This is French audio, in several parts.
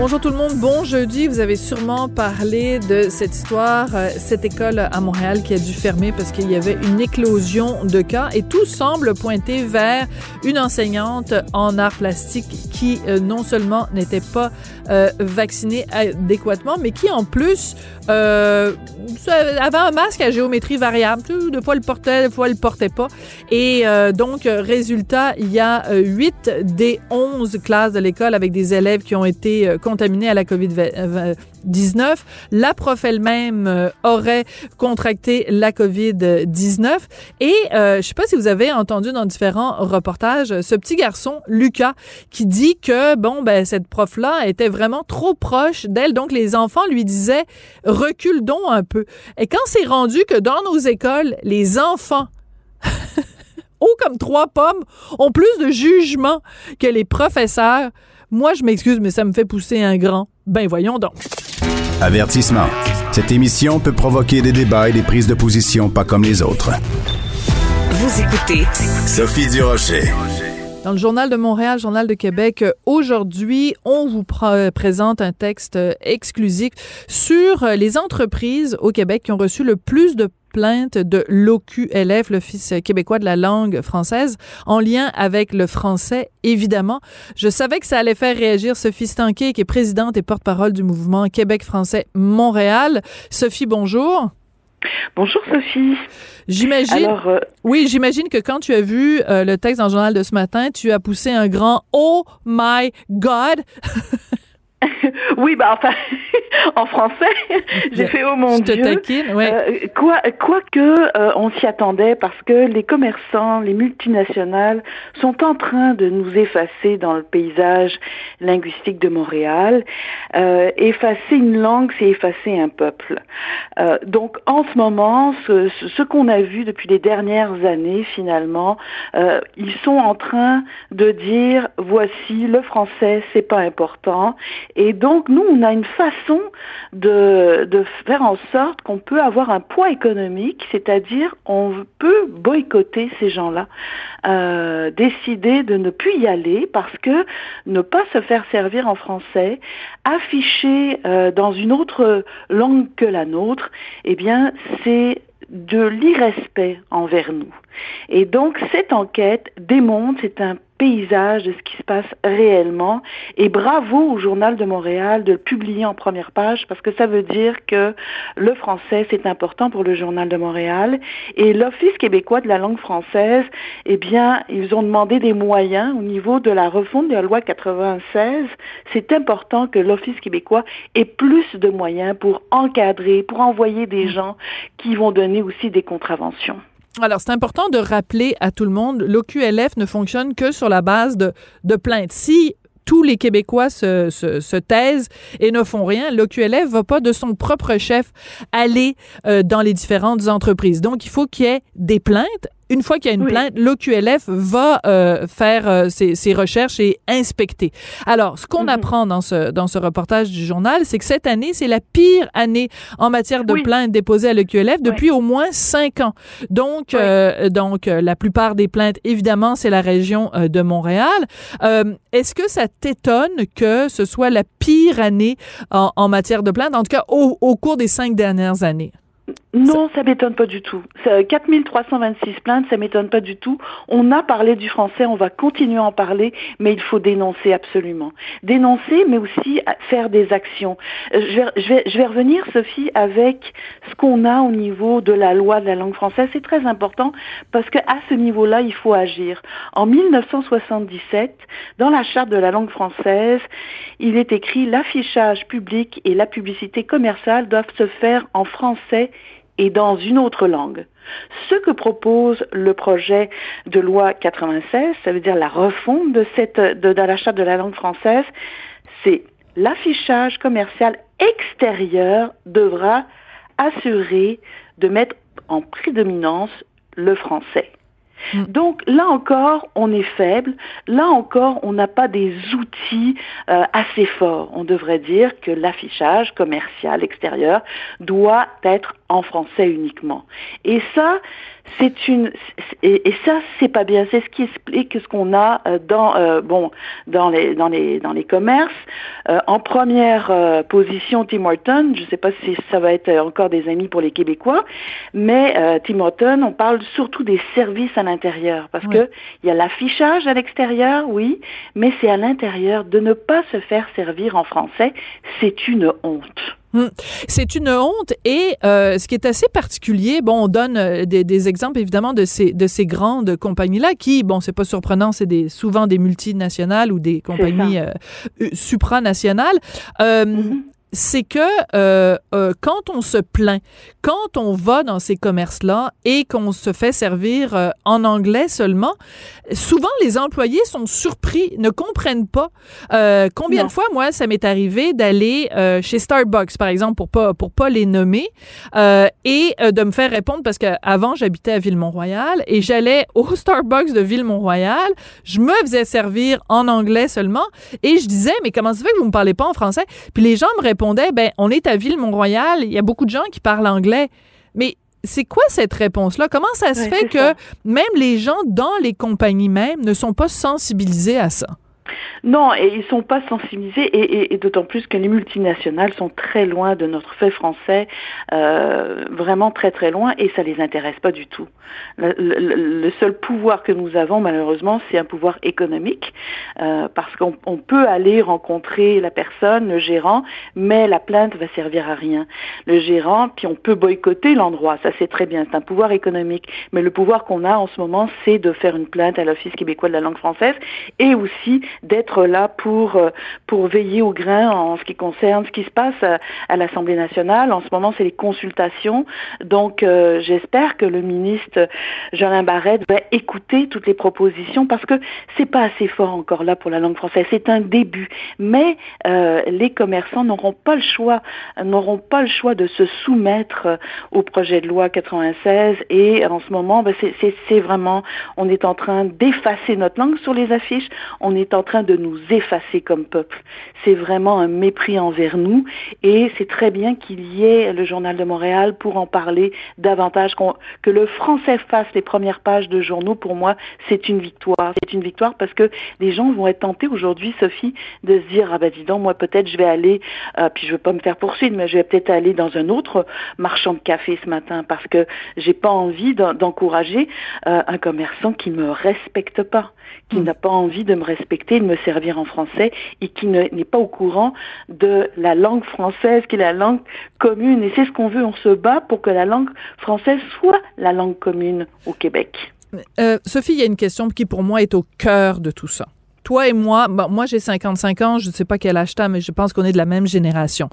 Bonjour tout le monde, bon jeudi. Vous avez sûrement parlé de cette histoire, euh, cette école à Montréal qui a dû fermer parce qu'il y avait une éclosion de cas et tout semble pointer vers une enseignante en art plastique qui euh, non seulement n'était pas euh, vaccinée adéquatement, mais qui en plus avait un masque à géométrie variable. Des fois, le portait, des fois, le portait pas. Et donc, résultat, il y a 8 des 11 classes de l'école avec des élèves qui ont été contaminée à la COVID-19. La prof elle-même euh, aurait contracté la COVID-19. Et euh, je sais pas si vous avez entendu dans différents reportages ce petit garçon, Lucas, qui dit que, bon, ben, cette prof-là était vraiment trop proche d'elle. Donc, les enfants lui disaient, recule donc un peu. Et quand c'est rendu que dans nos écoles, les enfants haut comme trois pommes, ont plus de jugement que les professeurs. Moi, je m'excuse, mais ça me fait pousser un grand. Ben voyons donc. Avertissement. Cette émission peut provoquer des débats et des prises de position pas comme les autres. Vous écoutez Sophie Durocher. Dans le Journal de Montréal, Journal de Québec, aujourd'hui, on vous présente un texte exclusif sur les entreprises au Québec qui ont reçu le plus de plainte de l'OQLF, l'Office québécois de la langue française, en lien avec le français, évidemment. Je savais que ça allait faire réagir Sophie Stanquet, qui est présidente et porte-parole du mouvement Québec français Montréal. Sophie, bonjour. Bonjour Sophie. J'imagine. Euh, oui, j'imagine que quand tu as vu euh, le texte dans le journal de ce matin, tu as poussé un grand Oh my God. oui, bah enfin, en français, j'ai fait oh mon Dieu. Euh, quoi, quoi que euh, on s'y attendait parce que les commerçants, les multinationales sont en train de nous effacer dans le paysage linguistique de Montréal. Euh, effacer une langue, c'est effacer un peuple. Donc en ce moment, ce, ce qu'on a vu depuis les dernières années, finalement, ils sont en train de dire voici le français, c'est pas important et donc, nous, on a une façon de, de faire en sorte qu'on peut avoir un poids économique, c'est-à-dire on peut boycotter ces gens-là, euh, décider de ne plus y aller parce que ne pas se faire servir en français, afficher euh, dans une autre langue que la nôtre, eh bien, c'est de l'irrespect envers nous. Et donc, cette enquête démontre, c'est un paysage de ce qui se passe réellement. Et bravo au Journal de Montréal de le publier en première page parce que ça veut dire que le français, c'est important pour le Journal de Montréal. Et l'Office québécois de la langue française, eh bien, ils ont demandé des moyens au niveau de la refonte de la loi 96. C'est important que l'Office québécois ait plus de moyens pour encadrer, pour envoyer des mmh. gens qui vont donner aussi des contraventions. Alors, c'est important de rappeler à tout le monde, l'OQLF ne fonctionne que sur la base de, plaintes. Si tous les Québécois se, se, se taisent et ne font rien, l'OQLF va pas de son propre chef aller euh, dans les différentes entreprises. Donc, il faut qu'il y ait des plaintes une fois qu'il y a une plainte, l'OQLF va euh, faire euh, ses, recherches et inspecter. Alors, ce qu'on mhm. apprend dans ce, dans ce reportage du journal, c'est que cette année, c'est la pire année en matière de plaintes déposées à l'OQLF depuis au moins cinq ans. Donc, euh, donc la plupart des plaintes, évidemment, c'est la région de Montréal. Est-ce que ça t'étonne que ce soit la pire année en, en matière de plaintes, en tout cas au, au cours des cinq dernières années? Non, ça m'étonne pas du tout. 4326 plaintes, ça m'étonne pas du tout. On a parlé du français, on va continuer à en parler, mais il faut dénoncer absolument. Dénoncer, mais aussi faire des actions. Euh, je vais, je vais, je vais revenir, Sophie, avec ce qu'on a au niveau de la loi de la langue française. C'est très important parce qu'à ce niveau-là, il faut agir. En 1977, dans la charte de la langue française, il est écrit l'affichage public et la publicité commerciale doivent se faire en français et dans une autre langue. Ce que propose le projet de loi 96, ça veut dire la refonte de, cette, de, de la charte de la langue française, c'est l'affichage commercial extérieur devra assurer de mettre en prédominance le français. Mm. Donc là encore, on est faible. Là encore, on n'a pas des outils euh, assez forts. On devrait dire que l'affichage commercial extérieur doit être en français uniquement. Et ça, c'est une et, ça c'est pas bien. C'est ce qui explique ce qu'on a euh, dans euh, dans les dans les dans les commerces. En première position, Tim Horton. Je sais pas si ça va être encore des amis pour les Québécois, mais Tim Horton, on parle surtout des services à l'intérieur parce que il y a l'affichage à l'extérieur, oui, mais c'est à l'intérieur de ne pas se faire servir en français, c'est une honte. Hmm. C'est une honte et euh, ce qui est assez particulier, bon, on donne euh, des, exemples évidemment de ces de ces grandes compagnies là qui, bon, c'est pas surprenant, c'est des souvent des multinationales ou des compagnies euh, supranationales. Mm-hmm c'est que euh, euh, quand on se plaint, quand on va dans ces commerces-là et qu'on se fait servir euh, en anglais seulement, souvent les employés sont surpris, ne comprennent pas. Euh, combien de fois, moi, ça m'est arrivé d'aller euh, chez Starbucks, par exemple, pour pas pour pas les nommer, et de me faire répondre parce qu'avant j'habitais à Ville-Mont-Royal et j'allais au Starbucks de Ville-Mont-Royal, je me faisais servir en anglais seulement et je disais mais comment ça fait que vous me parlez pas en français Puis les gens me répondaient ben, on est à Ville-Mont-Royal, il y a beaucoup de gens qui parlent anglais. Mais c'est quoi cette réponse-là? Comment ça se fait que même les gens dans les compagnies même ne sont pas sensibilisés à ça? Non, et ils sont pas sensibilisés, et, d'autant plus que les multinationales sont très loin de notre fait français, euh, vraiment très très loin, et ça les intéresse pas du tout. Le, seul pouvoir que nous avons, malheureusement, c'est un pouvoir économique, euh, parce qu'on peut aller rencontrer la personne, le gérant, mais la plainte va servir à rien. Le gérant, puis on peut boycotter l'endroit, ça c'est très bien, c'est un pouvoir économique, mais le pouvoir qu'on a en ce moment, c'est de faire une plainte à l'Office québécois de la langue française, et aussi d'être là pour euh, pour veiller au grain en ce qui concerne ce qui se passe à, l'Assemblée nationale. En ce moment, c'est les consultations. Donc, euh, j'espère que le ministre Jolin Barrette va écouter toutes les propositions parce que c'est pas assez fort encore là pour la langue française. C'est un début, mais euh, les commerçants n'auront pas le choix, n'auront pas le choix de se soumettre au projet de loi 96. Et en ce moment, ben, c'est vraiment, on est en train d'effacer notre langue sur les affiches. On est de nous effacer comme peuple. C'est vraiment un mépris envers nous et c'est très bien qu'il y ait le Journal de Montréal pour en parler davantage, que le français fasse les premières pages de journaux, pour moi, c'est une victoire. C'est une victoire parce que les gens vont être tentés aujourd'hui, Sophie, de se dire, ah ben dis donc, moi peut-être je vais aller, euh, puis je veux pas me faire poursuivre, mais je vais peut-être aller dans un autre marchand de café ce matin parce que j'ai pas envie d'encourager euh, un commerçant qui me respecte pas qui hmm. n'a pas envie de me respecter, de me servir en français et qui n'est pas au courant de la langue française, qui est la langue commune. Et c'est ce qu'on veut, on se bat pour que la langue française soit la langue commune au Québec. Euh, Sophie, il y a une question qui pour moi est au cœur de tout ça. Toi et moi, moi j'ai 55 ans, je ne sais pas quel âge t'as, mais je pense qu'on est de la même génération.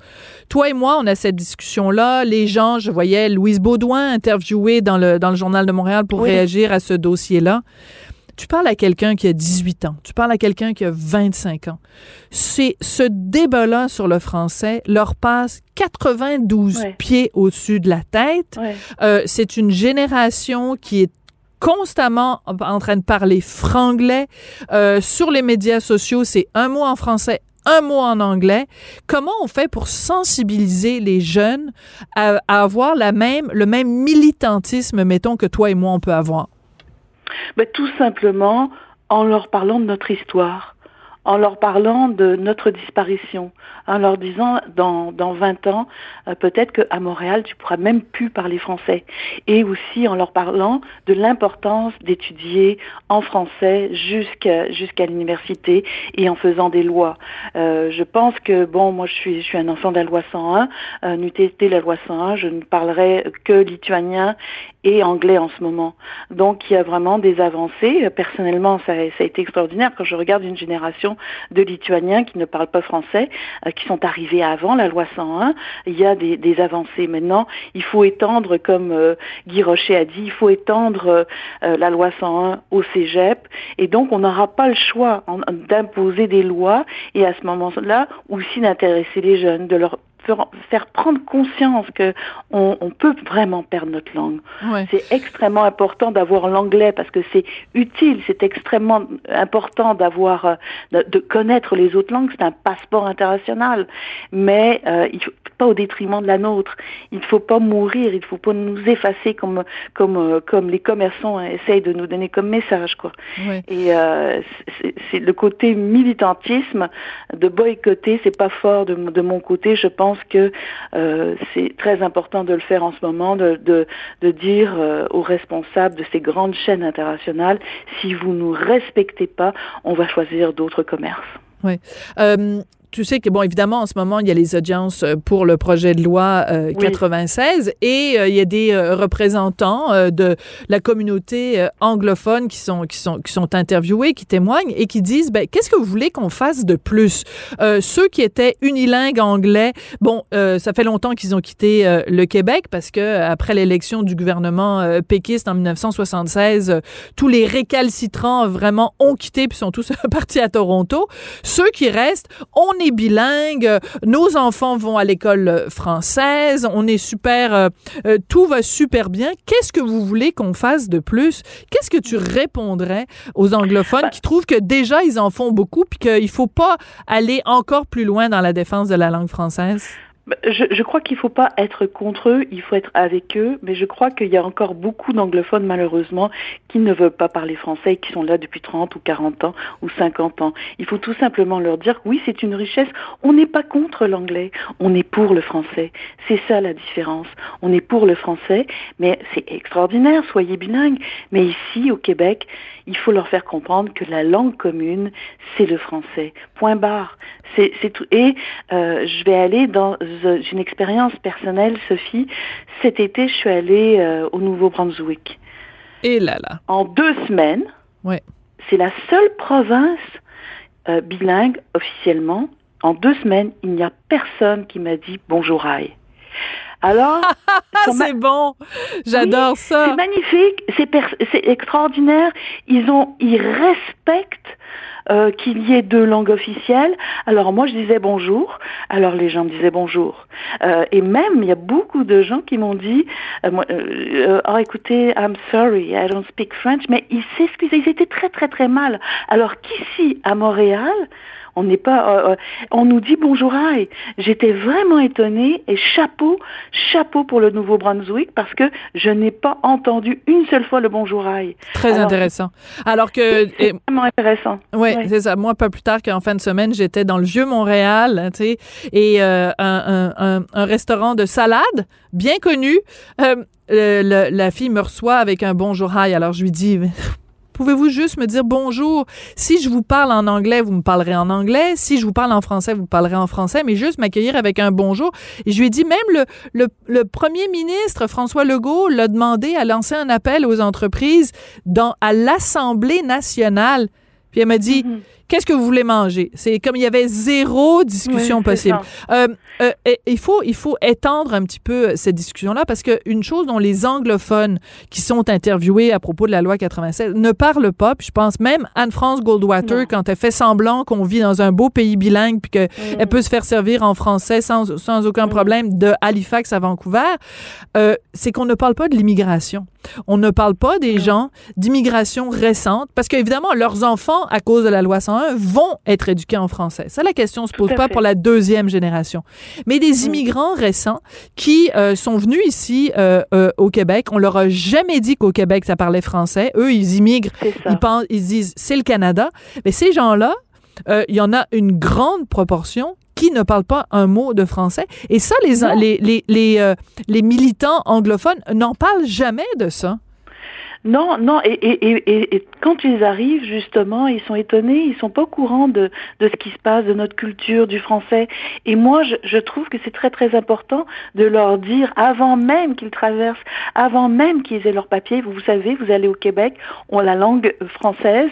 Toi et moi, on a cette discussion-là. Les gens, je voyais Louise Baudouin interviewée dans le, dans le Journal de Montréal pour réagir à ce dossier-là. Tu parles à quelqu'un qui a 18 ans, tu parles à quelqu'un qui a 25 ans. C'est ce débat-là sur le français leur passe 92 pieds au-dessus de la tête. Euh, c'est une génération qui est constamment en train de parler franglais. Euh, sur les médias sociaux, c'est un mot en français, un mot en anglais. Comment on fait pour sensibiliser les jeunes à, à avoir la même, le même militantisme, mettons, que toi et moi, on peut avoir? Ben, tout simplement en leur parlant de notre histoire, en leur parlant de notre disparition, en leur disant dans, dans 20 ans, euh, peut-être qu'à Montréal, tu pourras même plus parler français. Et aussi en leur parlant de l'importance d'étudier en français jusqu'à jusqu'à l'université et en faisant des lois. Euh, je pense que, bon, moi je suis, je suis un enfant de la loi 101, euh, n'eût été la loi 101, je ne parlerai que lituanien et anglais en ce moment. Donc il y a vraiment des avancées. Personnellement, ça, ça a été extraordinaire quand je regarde une génération de Lituaniens qui ne parlent pas français, euh, qui sont arrivés avant la loi 101. Il y a des, avancées. Maintenant, il faut étendre, comme euh, Guy Rocher a dit, il faut étendre euh, la loi 101 au cégep. Et donc, on n'aura pas le choix d'imposer des lois et à ce moment-là aussi d'intéresser les jeunes, de leur faire prendre conscience que on, on, peut vraiment perdre notre langue. C'est extrêmement important d'avoir l'anglais parce que c'est utile, c'est extrêmement important d'avoir, euh, de, de, connaître les autres langues, c'est un passeport international, mais euh, il faut pas au détriment de la nôtre. Il ne faut pas mourir, il ne faut pas nous effacer comme comme euh, comme les commerçants essayent de nous donner comme message quoi. Et euh, c'est le côté militantisme de boycotter, c'est pas fort de, de mon côté. Je pense que euh, c'est très important de le faire en ce moment, de, dire euh, aux responsables de ces grandes chaînes internationales, si vous nous respectez pas, on va choisir d'autres commerces. Oui. Euh, tu sais que, bon, évidemment, en ce moment, il y a les audiences euh, pour le projet de loi 96 euh, et euh, il y a des représentants de la communauté anglophone qui sont, qui, sont, qui sont interviewés, qui témoignent et qui disent, ben, qu'est-ce que vous voulez qu'on fasse de plus? ceux qui étaient unilingues anglais, bon, ça fait longtemps qu'ils ont quitté le Québec parce que après l'élection du gouvernement péquiste en 1976, tous les récalcitrants vraiment ont quitté puis sont tous partis à Toronto. Ceux qui restent, on est bilingue, nos enfants vont à l'école française, on est super, euh, euh, tout va super bien. Qu'est-ce que vous voulez qu'on fasse de plus? Qu'est-ce que tu répondrais aux anglophones ben qui trouvent que déjà ils en font beaucoup puis qu'il faut pas aller encore plus loin dans la défense de la langue française? Bah, je, je crois qu'il ne faut pas être contre eux, il faut être avec eux, mais je crois qu'il y a encore beaucoup d'anglophones, malheureusement, qui ne veulent pas parler français et qui sont là depuis 30 ou 40 ans ou 50 ans. Il faut tout simplement leur dire oui, c'est une richesse. On n'est pas contre l'anglais, on est pour le français. C'est ça la différence. On est pour le français, mais c'est extraordinaire, soyez bilingues. Mais ici, au Québec, il faut leur faire comprendre que la langue commune, c'est le français. Point barre. C'est, tout. Et euh, je vais aller dans une expérience personnelle, Sophie. Cet été, je suis allée euh, au Nouveau-Brunswick. Et là là. En deux semaines. Ouais. C'est la seule province euh, bilingue officiellement. En deux semaines, il n'y a personne qui m'a dit bonjour aïe. Alors, c'est bon, j'adore ça. C'est magnifique, c'est extraordinaire. Ils ont, ils respectent euh, qu'il y ait deux langues officielles. Alors moi je disais bonjour, alors les gens me disaient bonjour. Euh, et même il y a beaucoup de gens qui m'ont dit, euh, euh oh écoutez, I'm sorry, I don't speak French, mais ils s'excusaient, ils étaient très très très mal. Alors qu'ici à Montréal, on n'est pas, euh, euh, on nous dit bonjour aïe. J'étais vraiment étonnée et chapeau, chapeau pour le Nouveau-Brunswick parce que je n'ai pas entendu une seule fois le bonjour aïe. Très intéressant. Alors que c'est vraiment intéressant. Oui, c'est ça. Moi, pas plus tard qu'en fin de semaine, j'étais dans le vieux Montréal, hein, tu sais, et euh, un, restaurant de salade bien connu. la fille me reçoit avec un bonjour aïe. Alors je lui dis Pouvez-vous juste me dire bonjour? Si je vous parle en anglais, vous me parlerez en anglais. Si je vous parle en français, vous parlerez en français, mais juste m'accueillir avec un bonjour. Et je lui ai dit, même le premier ministre, François Legault, l'a demandé à lancer un appel aux entreprises dans, à l'Assemblée nationale. Puis elle m'a dit, mm-hmm. Qu'est-ce que vous voulez manger? C'est comme il y avait zéro discussion possible. Euh, euh, il, faut, il faut étendre un petit peu cette discussion-là parce qu'une chose dont les anglophones qui sont interviewés à propos de la loi 96 ne parlent pas, puis je pense même Anne-France Goldwater, quand elle fait semblant qu'on vit dans un beau pays bilingue puis qu'elle mm. peut se faire servir en français sans, sans aucun mm. problème de Halifax à Vancouver, euh, c'est qu'on ne parle pas de l'immigration. On ne parle pas des mm. gens d'immigration récente parce qu'évidemment, leurs enfants, à cause de la loi 101, vont être éduqués en français. Ça, la question ne se pose pas pour la deuxième génération. Mais des mm. immigrants récents qui euh, sont venus ici euh, euh, au Québec, on leur a jamais dit qu'au Québec, ça parlait français. Eux, ils immigrent, ils, pensent, ils disent c'est le Canada. Mais ces gens-là, il y en a une grande proportion qui ne parlent pas un mot de français. Et ça, les, les, les, les, les militants anglophones n'en parlent jamais de ça. Non, non, et, quand ils arrivent, justement, ils sont étonnés, ils sont pas au courant de, ce qui se passe, de notre culture, du français. Et moi, je, trouve que c'est très, très important de leur dire, avant même qu'ils traversent, avant même qu'ils aient leur papier, vous, vous savez, vous allez au Québec, on la langue française,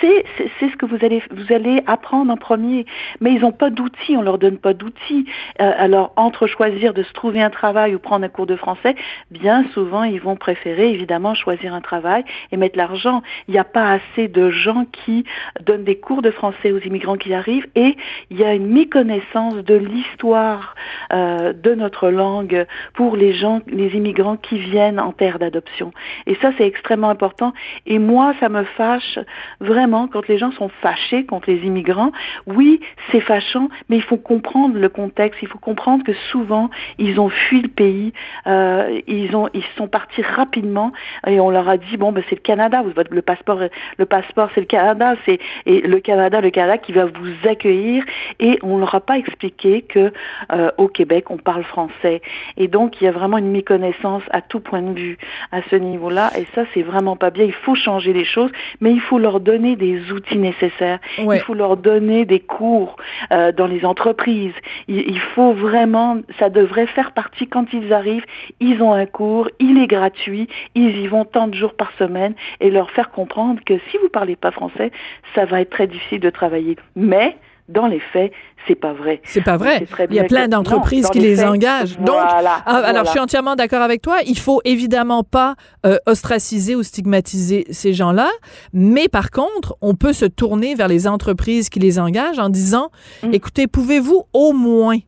c'est c'est ce que vous allez, vous allez apprendre en premier. Mais ils n'ont pas d'outils, on leur donne pas d'outils. Euh, alors, entre choisir de se trouver un travail ou prendre un cours de français, bien souvent, ils vont préférer, évidemment, choisir un travail travail et mettre l'argent. Il n'y a pas assez de gens qui donnent des cours de français aux immigrants qui arrivent et il y a une méconnaissance de l'histoire euh, de notre langue pour les gens, les immigrants qui viennent en terre d'adoption. Et ça, c'est extrêmement important. Et moi, ça me fâche vraiment quand les gens sont fâchés contre les immigrants. Oui, c'est fâchant, mais il faut comprendre le contexte. Il faut comprendre que souvent, ils ont fui le pays, euh, ils ont, ils sont partis rapidement et on leur a dit bon, ben c'est le Canada. Le passeport, le passeport, c'est le Canada. C'est et le Canada, le Canada qui va vous accueillir. Et on leur a pas expliqué que euh, au Québec, on parle français. Et donc, il y a vraiment une méconnaissance à tout point de vue à ce niveau-là. Et ça, c'est vraiment pas bien. Il faut changer les choses, mais il faut leur donner des outils nécessaires. Il faut leur donner des cours euh, dans les entreprises. Il, faut vraiment, ça devrait faire partie quand ils arrivent. Ils ont un cours, il est gratuit, ils y vont tant de jours par semaine et leur faire comprendre que si vous parlez pas français, ça va être très difficile de travailler. Mais dans les faits, c'est pas vrai. C'est pas vrai. Il y a plein d'entreprises qui les, engagent. Donc, ah, alors je suis entièrement d'accord avec toi. Il faut évidemment pas euh, ostraciser ou stigmatiser ces gens-là, mais par contre, on peut se tourner vers les entreprises qui les engagent en disant, mm. écoutez, pouvez-vous au moins, tu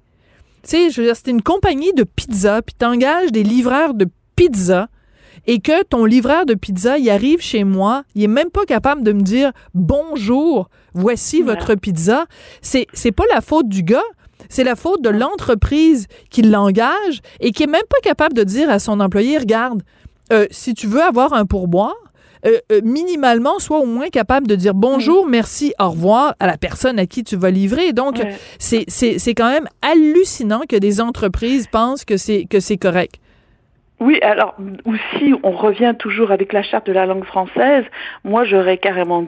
sais, je veux dire, c'est une compagnie de pizza, puis t'engages des livreurs de pizza et que ton livreur de pizza, il arrive chez moi, il est même pas capable de me dire bonjour, voici votre pizza. C'est c'est pas la faute du gars, c'est la faute de l'entreprise qui l'engage et qui est même pas capable de dire à son employé regarde, euh, si tu veux avoir un pourboire, euh, euh, minimalement, sois au moins capable de dire bonjour, mm. merci, au revoir à la personne à qui tu vas livrer. Donc, c'est c'est quand même hallucinant que des entreprises pensent que c'est que c'est correct. Oui, alors aussi, on revient toujours avec la charte de la langue française. Moi, j'aurais carrément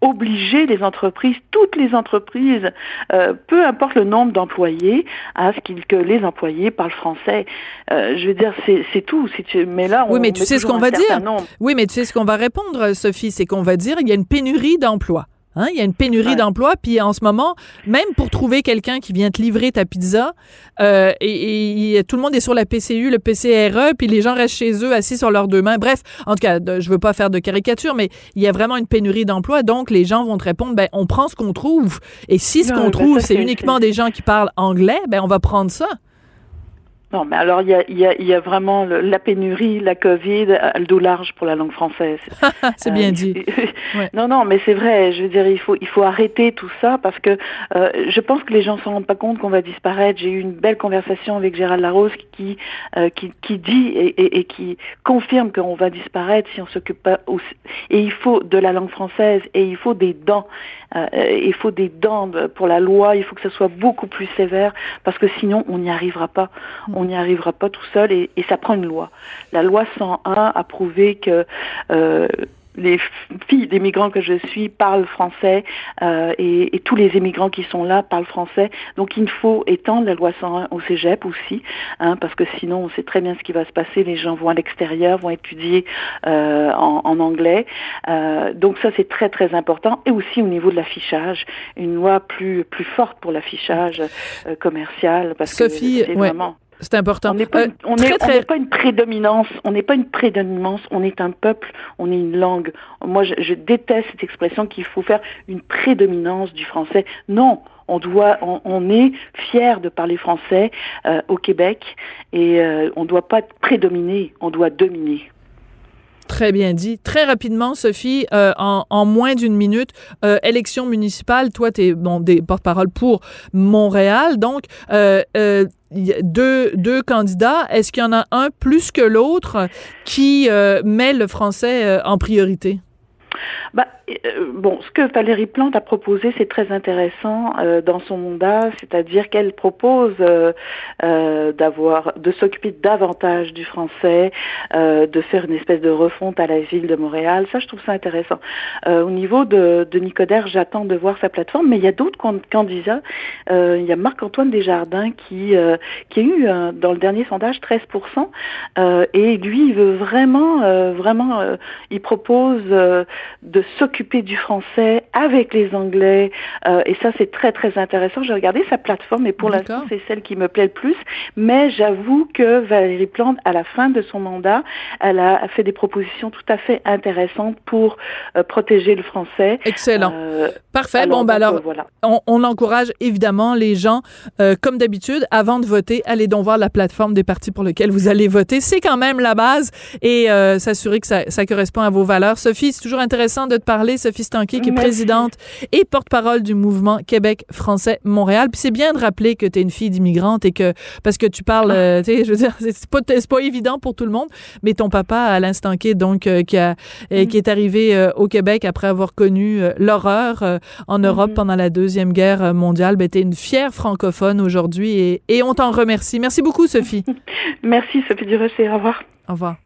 obligé les entreprises, toutes les entreprises, euh, peu importe le nombre d'employés, à ce que les employés parlent français. Euh, je veux dire, c'est tout. Si tu, mais là, on oui, mais tu sais ce qu'on va dire. Oui, mais tu sais ce qu'on va répondre, Sophie, c'est qu'on va dire il y a une pénurie d'emplois. Hein, il y a une pénurie d'emplois, puis en ce moment, même pour trouver quelqu'un qui vient te livrer ta pizza, euh, et, tout le monde est sur la PCU, le PCRE, puis les gens restent chez eux assis sur leurs deux mains. Bref, en tout cas, je veux pas faire de caricature, mais il y a vraiment une pénurie d'emplois, donc les gens vont te répondre, ben on prend ce qu'on trouve, et si ce qu'on ben, trouve c'est uniquement des gens qui parlent anglais, ben on va prendre ça. Non, mais alors il y a, y, a, y a, vraiment la pénurie, la Covid, le dos large pour la langue française. c'est bien euh, dit. Non, non, mais c'est vrai. Je veux dire, il faut, il faut arrêter tout ça parce que euh, je pense que les gens ne se rendent pas compte qu'on va disparaître. J'ai eu une belle conversation avec Gérald Larose qui, euh, qui, qui, dit et, et, et qui confirme qu'on va disparaître si on s'occupe pas. Aussi. Et il faut de la langue française et il faut des dents. Euh, il faut des dents pour la loi. Il faut que ce soit beaucoup plus sévère parce que sinon on n'y arrivera pas. Mm on n'y arrivera pas tout seul et, ça prend une loi. La loi 101 a prouvé que euh, les filles des migrants que je suis parlent français euh, et, tous les immigrants qui sont là parlent français. Donc il faut étendre la loi 101 au cégep aussi, hein, parce que sinon on sait très bien ce qui va se passer. Les gens vont à l'extérieur, vont étudier euh, en, anglais. donc ça c'est très très important. Et aussi au niveau de l'affichage, une loi plus plus forte pour l'affichage commercial, parce que c'est vraiment c'est important. On n'est pas, euh, pas, une prédominance, on n'est pas une prédominance, on est un peuple, on est une langue. Moi, je, déteste cette expression qu'il faut faire une prédominance du français. Non, on doit, on, est fier de parler français euh, au Québec et euh, on ne doit pas prédominer, on doit dominer. Très bien dit. Très rapidement, Sophie, en, moins d'une minute, élection municipale, toi, tu es bon, des porte-parole pour Montréal. Donc, deux, deux candidats. Est-ce qu'il y en a un plus que l'autre qui euh, met le français euh, en priorité? Bah, euh, bon, ce que Valérie Plante a proposé, c'est très intéressant euh, dans son mandat, c'est-à-dire qu'elle propose euh, d'avoir, de s'occuper davantage du français, de faire une espèce de refonte à la ville de Montréal. Ça, je trouve ça intéressant. au niveau de, de Nicodère, j'attends de voir sa plateforme, mais il y a d'autres candidats. il y a Marc-Antoine Desjardins qui qui a eu dans le dernier sondage 13%, et lui, il veut vraiment, vraiment, il propose de s'occuper s'occuper du français avec les Anglais. Euh, et ça, c'est très, très intéressant. J'ai regardé sa plateforme et pour l'instant, c'est celle qui me plaît le plus. Mais j'avoue que Valérie Plante, à la fin de son mandat, elle a fait des propositions tout à fait intéressantes pour euh, protéger le français. Excellent. Euh, Parfait. bon, ben alors, voilà. on, on, encourage évidemment les gens, comme d'habitude, avant de voter, allez donc voir la plateforme des partis pour lesquels vous allez voter. C'est quand même la base et s'assurer que ça, ça correspond à vos valeurs. Sophie, c'est toujours intéressant de te parler. Sophie Stanky, qui est présidente et porte-parole du mouvement Québec français Montréal. Puis c'est bien de rappeler que tu es une fille d'immigrante et que, parce que tu parles, euh, tu sais, je veux dire, c'est pas, pas évident pour tout le monde, mais ton papa, Alain Stanky, donc, euh, qui, a, euh, qui est arrivé au Québec après avoir connu l'horreur en Europe mm-hmm. pendant la Deuxième Guerre mondiale, ben, tu es une fière francophone aujourd'hui et, et on t'en remercie. Merci beaucoup, Sophie. Merci, Sophie Durocher. Au revoir. Au revoir.